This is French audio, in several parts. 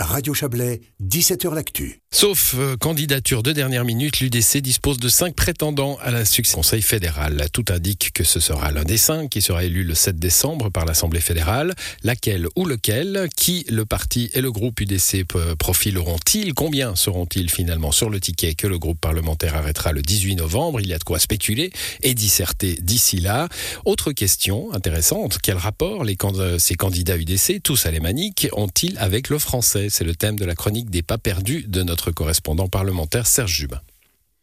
Radio Chablais, 17h L'actu. Sauf euh, candidature de dernière minute, l'UDC dispose de cinq prétendants à la succès Conseil fédéral. Tout indique que ce sera l'un des cinq qui sera élu le 7 décembre par l'Assemblée fédérale. Laquelle ou lequel Qui le parti et le groupe UDC profileront-ils? Combien seront-ils finalement sur le ticket que le groupe parlementaire arrêtera le 18 novembre? Il y a de quoi spéculer et disserter d'ici là. Autre question intéressante, quel rapport ces candidats UDC, tous alémaniques, ont-ils avec le français? C'est le thème de la chronique des pas perdus de notre correspondant parlementaire Serge Jubin.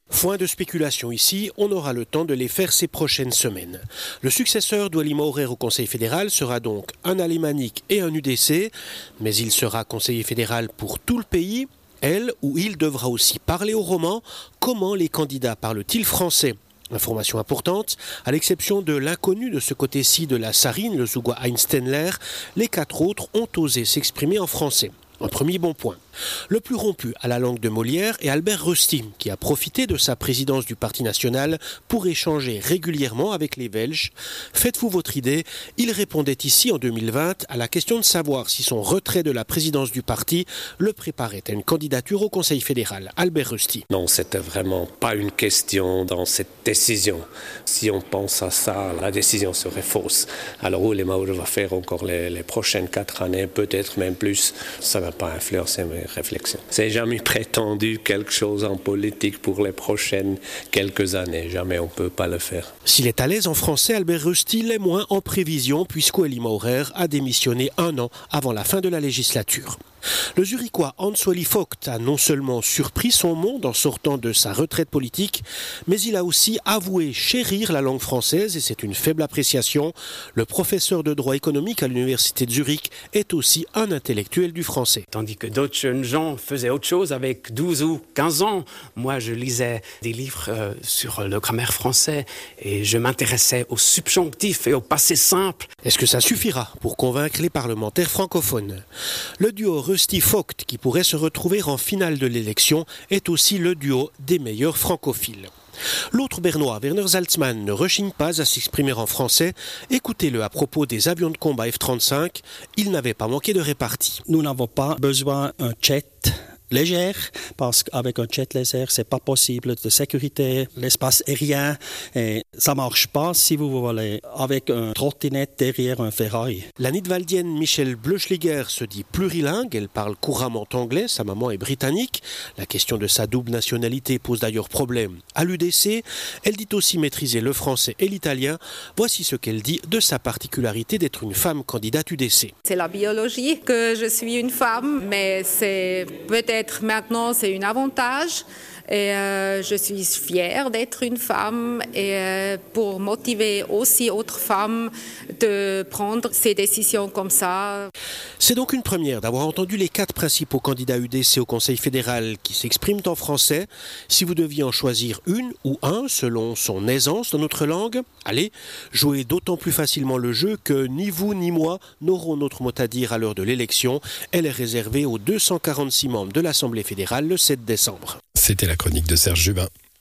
Foin de spéculation ici, on aura le temps de les faire ces prochaines semaines. Le successeur d'Ouali Maurer au Conseil fédéral sera donc un alémanique et un UDC, mais il sera conseiller fédéral pour tout le pays. Elle ou il devra aussi parler aux romans. Comment les candidats parlent-ils français? Information importante, à l'exception de l'inconnu de ce côté-ci de la Sarine, le Zougois Einsteinler, les quatre autres ont osé s'exprimer en français. Un premier bon point. Le plus rompu à la langue de Molière est Albert Rusty, qui a profité de sa présidence du Parti national pour échanger régulièrement avec les Belges. Faites-vous votre idée, il répondait ici en 2020 à la question de savoir si son retrait de la présidence du parti le préparait à une candidature au Conseil fédéral. Albert Rusty. Non, c'était vraiment pas une question dans cette décision. Si on pense à ça, la décision serait fausse. Alors, où les Maoris va faire encore les, les prochaines quatre années, peut-être même plus, ça va pas influencer C'est jamais prétendu quelque chose en politique pour les prochaines quelques années. Jamais on peut pas le faire. S'il est à l'aise en français, Albert Rusty l'est moins en prévision puisqu'Oeli Maurer a démissionné un an avant la fin de la législature. Le Zurichois Hans-Wally Vogt a non seulement surpris son monde en sortant de sa retraite politique, mais il a aussi avoué chérir la langue française et c'est une faible appréciation. Le professeur de droit économique à l'université de Zurich est aussi un intellectuel du français. Tandis que d'autres jeunes gens faisaient autre chose avec 12 ou 15 ans. Moi, je lisais des livres euh, sur le grammaire français et je m'intéressais au subjonctif et au passé simple. Est-ce que ça suffira pour convaincre les parlementaires francophones? Le duo Rusty Vogt, qui pourrait se retrouver en finale de l'élection, est aussi le duo des meilleurs francophiles. L'autre bernois, Werner Salzmann, ne rechigne pas à s'exprimer en français. Écoutez-le à propos des avions de combat F-35. Il n'avait pas manqué de répartie. Nous n'avons pas besoin d'un jet légère, parce qu'avec un jet laser, c'est pas possible de sécurité, l'espace aérien, et ça marche pas si vous voulez avec un trottinette derrière un Ferrari. La nidwaldienne Michelle Bleuschliger se dit plurilingue, elle parle couramment anglais, sa maman est britannique. La question de sa double nationalité pose d'ailleurs problème à l'UDC. Elle dit aussi maîtriser le français et l'italien. Voici ce qu'elle dit de sa particularité d'être une femme candidate UDC. C'est la biologie que je suis une femme, mais c'est peut-être maintenant, c'est un avantage. Et euh, je suis fière d'être une femme et euh, pour motiver aussi autres femmes de prendre ces décisions comme ça. C'est donc une première d'avoir entendu les quatre principaux candidats UDC au Conseil fédéral qui s'expriment en français. Si vous deviez en choisir une ou un selon son aisance dans notre langue, allez, jouez d'autant plus facilement le jeu que ni vous ni moi n'aurons notre mot à dire à l'heure de l'élection. Elle est réservée aux 246 membres de l'Assemblée fédérale le 7 décembre. C'était chronique de Serge Jubin.